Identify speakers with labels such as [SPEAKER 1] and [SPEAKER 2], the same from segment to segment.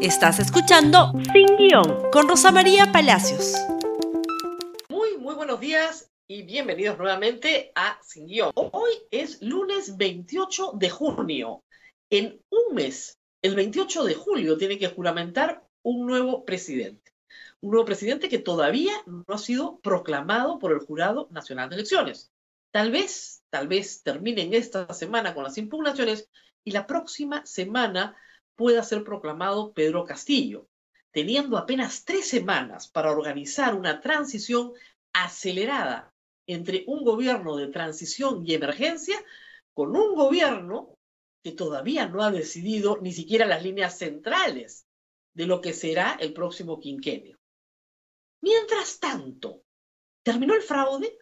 [SPEAKER 1] Estás escuchando Sin Guión con Rosa María Palacios.
[SPEAKER 2] Muy, muy buenos días y bienvenidos nuevamente a Sin Guión. Hoy es lunes 28 de junio. En un mes, el 28 de julio, tiene que juramentar un nuevo presidente. Un nuevo presidente que todavía no ha sido proclamado por el Jurado Nacional de Elecciones. Tal vez, tal vez terminen esta semana con las impugnaciones y la próxima semana pueda ser proclamado Pedro Castillo, teniendo apenas tres semanas para organizar una transición acelerada entre un gobierno de transición y emergencia con un gobierno que todavía no ha decidido ni siquiera las líneas centrales de lo que será el próximo quinquenio. Mientras tanto, ¿terminó el fraude?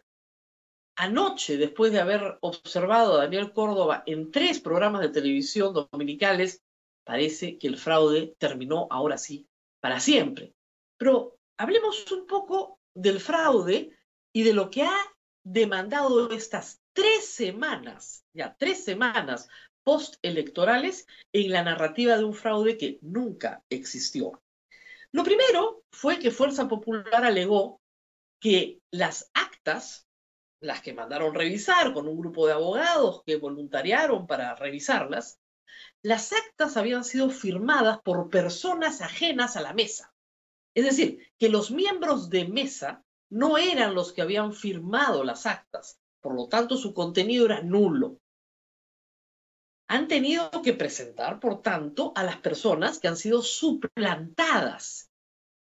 [SPEAKER 2] Anoche, después de haber observado a Daniel Córdoba en tres programas de televisión dominicales parece que el fraude terminó ahora sí para siempre. Pero hablemos un poco del fraude y de lo que ha demandado estas tres semanas, ya tres semanas postelectorales en la narrativa de un fraude que nunca existió. Lo primero fue que Fuerza Popular alegó que las actas, las que mandaron revisar con un grupo de abogados que voluntariaron para revisarlas, las actas habían sido firmadas por personas ajenas a la mesa. Es decir, que los miembros de mesa no eran los que habían firmado las actas, por lo tanto su contenido era nulo. Han tenido que presentar, por tanto, a las personas que han sido suplantadas.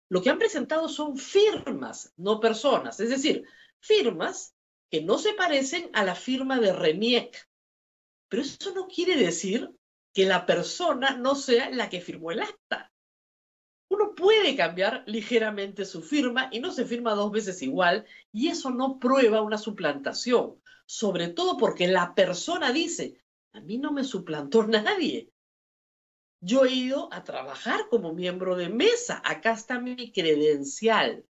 [SPEAKER 2] Lo que han presentado son firmas, no personas, es decir, firmas que no se parecen a la firma de Reniec. Pero eso no quiere decir que la persona no sea la que firmó el acta. Uno puede cambiar ligeramente su firma y no se firma dos veces igual y eso no prueba una suplantación, sobre todo porque la persona dice, a mí no me suplantó nadie. Yo he ido a trabajar como miembro de mesa, acá está mi credencial.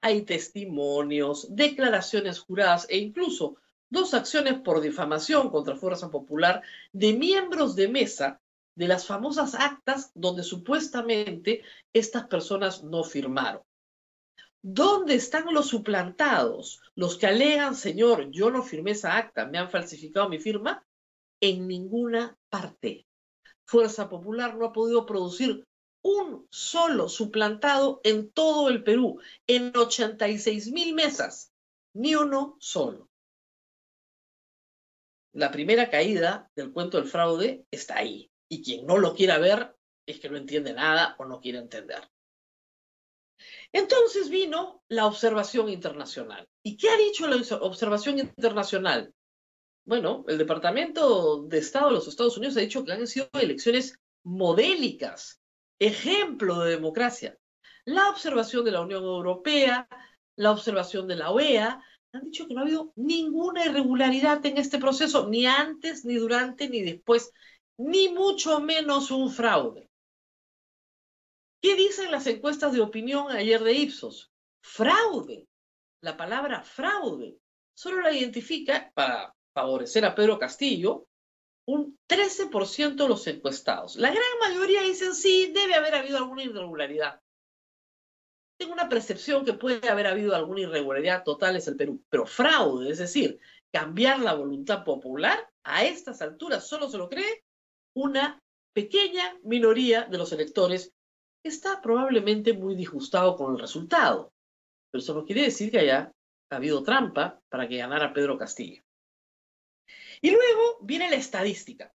[SPEAKER 2] Hay testimonios, declaraciones juradas e incluso dos acciones por difamación contra Fuerza Popular de miembros de mesa de las famosas actas donde supuestamente estas personas no firmaron. ¿Dónde están los suplantados? Los que alegan, señor, yo no firmé esa acta, me han falsificado mi firma. En ninguna parte. Fuerza Popular no ha podido producir un solo suplantado en todo el Perú, en 86 mil mesas, ni uno solo la primera caída del cuento del fraude está ahí. Y quien no lo quiera ver es que no entiende nada o no quiere entender. Entonces vino la observación internacional. ¿Y qué ha dicho la observación internacional? Bueno, el Departamento de Estado de los Estados Unidos ha dicho que han sido elecciones modélicas, ejemplo de democracia. La observación de la Unión Europea, la observación de la OEA, han dicho que no ha habido ninguna irregularidad en este proceso, ni antes, ni durante, ni después, ni mucho menos un fraude. ¿Qué dicen las encuestas de opinión ayer de Ipsos? Fraude. La palabra fraude solo la identifica, para favorecer a Pedro Castillo, un 13% de los encuestados. La gran mayoría dicen sí, debe haber habido alguna irregularidad tengo una percepción que puede haber habido alguna irregularidad total es el Perú, pero fraude, es decir, cambiar la voluntad popular, a estas alturas solo se lo cree una pequeña minoría de los electores que está probablemente muy disgustado con el resultado. Pero eso no quiere decir que haya habido trampa para que ganara Pedro Castillo. Y luego viene la estadística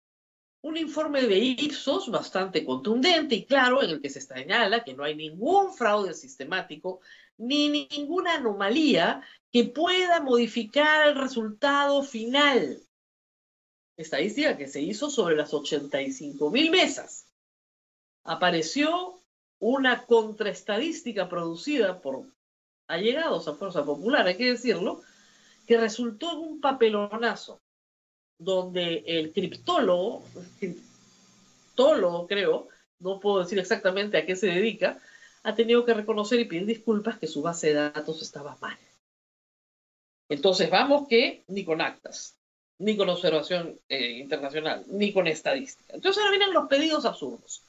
[SPEAKER 2] un informe de Ipsos bastante contundente y claro en el que se señala que no hay ningún fraude sistemático ni ninguna anomalía que pueda modificar el resultado final. Estadística que se hizo sobre las 85 mil mesas. Apareció una contraestadística producida por allegados a Fuerza Popular, hay que decirlo, que resultó en un papelonazo donde el criptólogo, criptólogo creo, no puedo decir exactamente a qué se dedica, ha tenido que reconocer y pedir disculpas que su base de datos estaba mal. Entonces vamos que ni con actas, ni con observación eh, internacional, ni con estadística. Entonces ahora vienen los pedidos absurdos.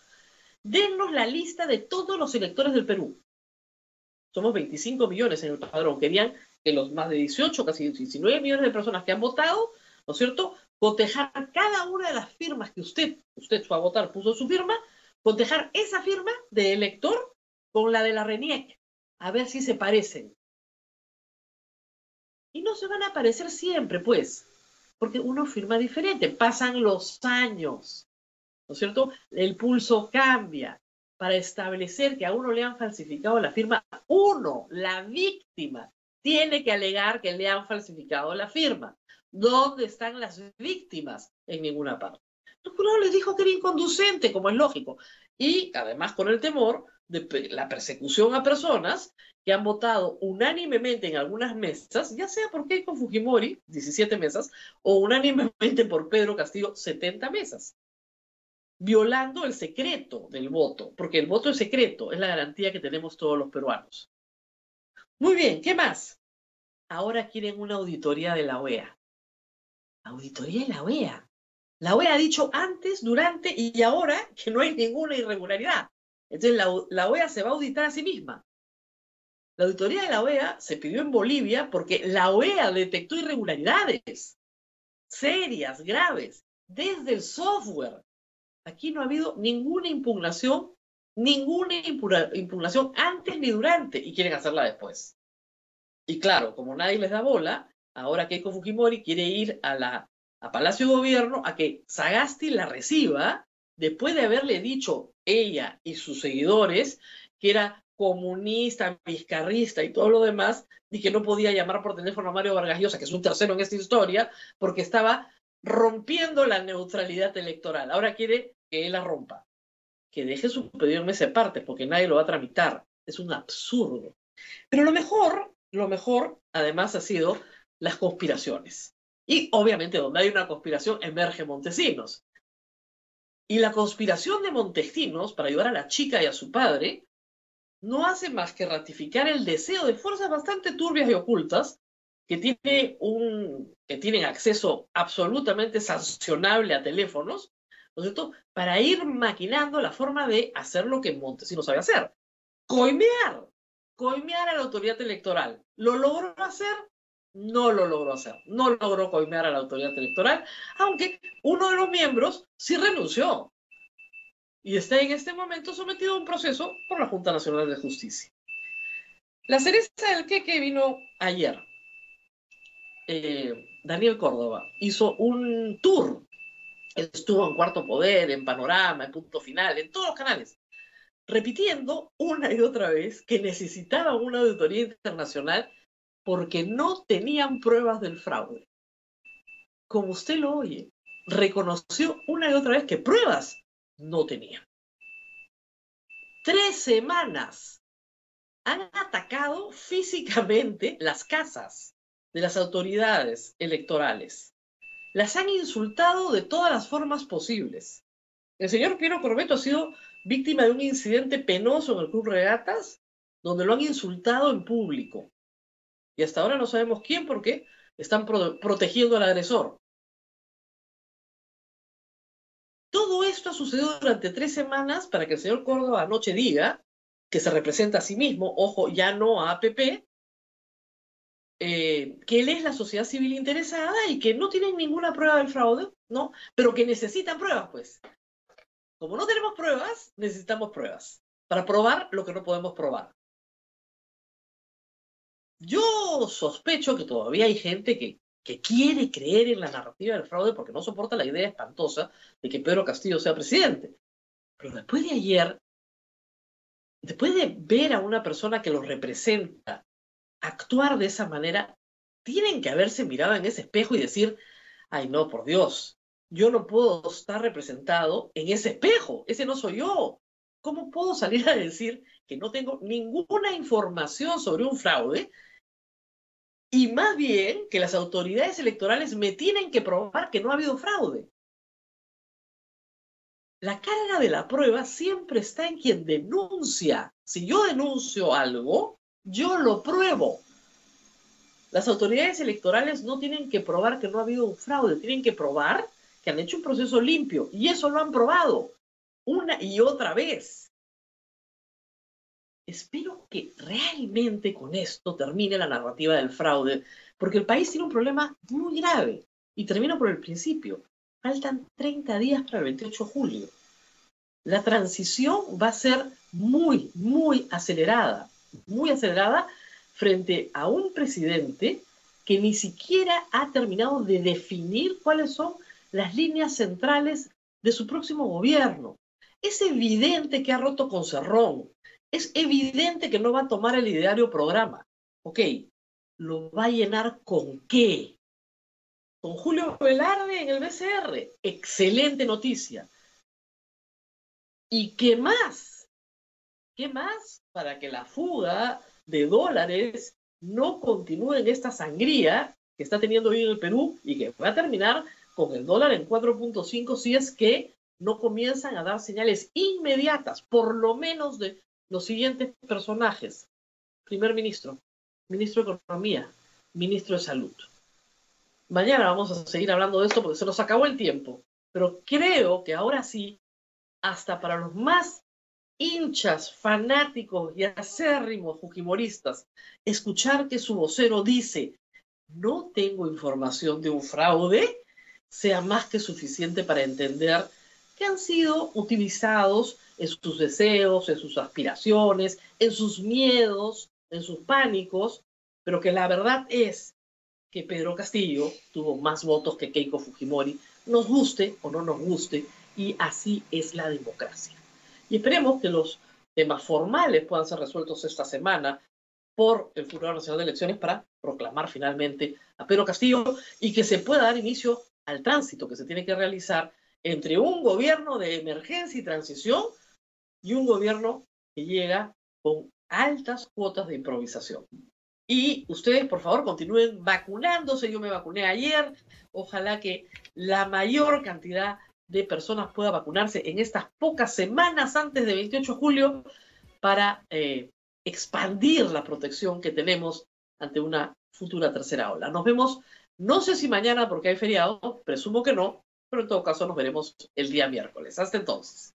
[SPEAKER 2] dennos la lista de todos los electores del Perú. Somos 25 millones en el padrón. Querían que los más de 18, casi 19 millones de personas que han votado, ¿no es cierto?, cotejar cada una de las firmas que usted, usted fue a votar, puso su firma, cotejar esa firma de elector con la de la RENIEC, a ver si se parecen. Y no se van a parecer siempre, pues, porque uno firma diferente, pasan los años, ¿no es cierto? El pulso cambia. Para establecer que a uno le han falsificado la firma, uno, la víctima, tiene que alegar que le han falsificado la firma. ¿Dónde están las víctimas? En ninguna parte. El jurado les dijo que era inconducente, como es lógico. Y además con el temor de la persecución a personas que han votado unánimemente en algunas mesas, ya sea por Keiko Fujimori, 17 mesas, o unánimemente por Pedro Castillo, 70 mesas, violando el secreto del voto, porque el voto es secreto, es la garantía que tenemos todos los peruanos. Muy bien, ¿qué más? Ahora quieren una auditoría de la OEA. Auditoría de la OEA. La OEA ha dicho antes, durante y ahora que no hay ninguna irregularidad. Entonces la, la OEA se va a auditar a sí misma. La auditoría de la OEA se pidió en Bolivia porque la OEA detectó irregularidades serias, graves, desde el software. Aquí no ha habido ninguna impugnación, ninguna impugnación antes ni durante, y quieren hacerla después. Y claro, como nadie les da bola, ahora Keiko Fujimori quiere ir a, la, a Palacio de Gobierno a que Sagasti la reciba después de haberle dicho ella y sus seguidores que era comunista, vizcarrista y todo lo demás, y que no podía llamar por teléfono a Mario Vargas Llosa, que es un tercero en esta historia, porque estaba rompiendo la neutralidad electoral. Ahora quiere que él la rompa. Que deje su pedido en mesa parte, porque nadie lo va a tramitar. Es un absurdo. Pero lo mejor, lo mejor, además, ha sido las conspiraciones. Y obviamente donde hay una conspiración emerge Montesinos. Y la conspiración de Montesinos para ayudar a la chica y a su padre no hace más que ratificar el deseo de fuerzas bastante turbias y ocultas que, tiene un, que tienen acceso absolutamente sancionable a teléfonos, ¿no es para ir maquinando la forma de hacer lo que Montesinos sabe hacer. Coimear, coimear a la autoridad electoral. ¿Lo logró hacer? No lo logró hacer, no logró coimear a la autoridad electoral, aunque uno de los miembros sí renunció y está en este momento sometido a un proceso por la Junta Nacional de Justicia. La cereza del que vino ayer. Eh, Daniel Córdoba hizo un tour. Estuvo en Cuarto Poder, en Panorama, en Punto Final, en todos los canales, repitiendo una y otra vez que necesitaba una auditoría internacional porque no tenían pruebas del fraude. Como usted lo oye, reconoció una y otra vez que pruebas no tenían. Tres semanas han atacado físicamente las casas de las autoridades electorales. Las han insultado de todas las formas posibles. El señor Piero Corbeto ha sido víctima de un incidente penoso en el Club Regatas, donde lo han insultado en público y hasta ahora no sabemos quién porque están protegiendo al agresor. Todo esto ha sucedido durante tres semanas para que el señor Córdoba anoche diga que se representa a sí mismo, ojo, ya no a APP, eh, que él es la sociedad civil interesada y que no tienen ninguna prueba del fraude, ¿no? Pero que necesitan pruebas, pues. Como no tenemos pruebas, necesitamos pruebas para probar lo que no podemos probar. Yo sospecho que todavía hay gente que, que quiere creer en la narrativa del fraude porque no soporta la idea espantosa de que Pedro Castillo sea presidente. Pero después de ayer, después de ver a una persona que lo representa actuar de esa manera, tienen que haberse mirado en ese espejo y decir, ay no, por Dios, yo no puedo estar representado en ese espejo, ese no soy yo. ¿Cómo puedo salir a decir que no tengo ninguna información sobre un fraude y más bien que las autoridades electorales me tienen que probar que no ha habido fraude. La carga de la prueba siempre está en quien denuncia. Si yo denuncio algo, yo lo pruebo. Las autoridades electorales no tienen que probar que no ha habido un fraude, tienen que probar que han hecho un proceso limpio y eso lo han probado. una y otra vez. Espero que realmente con esto termine la narrativa del fraude, porque el país tiene un problema muy grave. Y termino por el principio. Faltan 30 días para el 28 de julio. La transición va a ser muy, muy acelerada, muy acelerada frente a un presidente que ni siquiera ha terminado de definir cuáles son las líneas centrales de su próximo gobierno. Es evidente que ha roto con Cerrón. Es evidente que no va a tomar el ideario programa. Ok, ¿lo va a llenar con qué? Con Julio Velarde en el BCR. Excelente noticia. ¿Y qué más? ¿Qué más para que la fuga de dólares no continúe en esta sangría que está teniendo hoy en el Perú y que va a terminar con el dólar en 4.5 si es que no comienzan a dar señales inmediatas, por lo menos de los siguientes personajes. Primer ministro, ministro de Economía, ministro de Salud. Mañana vamos a seguir hablando de esto porque se nos acabó el tiempo, pero creo que ahora sí, hasta para los más hinchas, fanáticos y acérrimos fujimoristas, escuchar que su vocero dice, no tengo información de un fraude, sea más que suficiente para entender que han sido utilizados en sus deseos, en sus aspiraciones, en sus miedos, en sus pánicos, pero que la verdad es que Pedro Castillo tuvo más votos que Keiko Fujimori, nos guste o no nos guste, y así es la democracia. Y esperemos que los temas formales puedan ser resueltos esta semana por el Jurado Nacional de Elecciones para proclamar finalmente a Pedro Castillo y que se pueda dar inicio al tránsito que se tiene que realizar entre un gobierno de emergencia y transición y un gobierno que llega con altas cuotas de improvisación. Y ustedes, por favor, continúen vacunándose. Yo me vacuné ayer. Ojalá que la mayor cantidad de personas pueda vacunarse en estas pocas semanas antes del 28 de julio para eh, expandir la protección que tenemos ante una futura tercera ola. Nos vemos, no sé si mañana porque hay feriado, presumo que no, pero en todo caso nos veremos el día miércoles. Hasta entonces.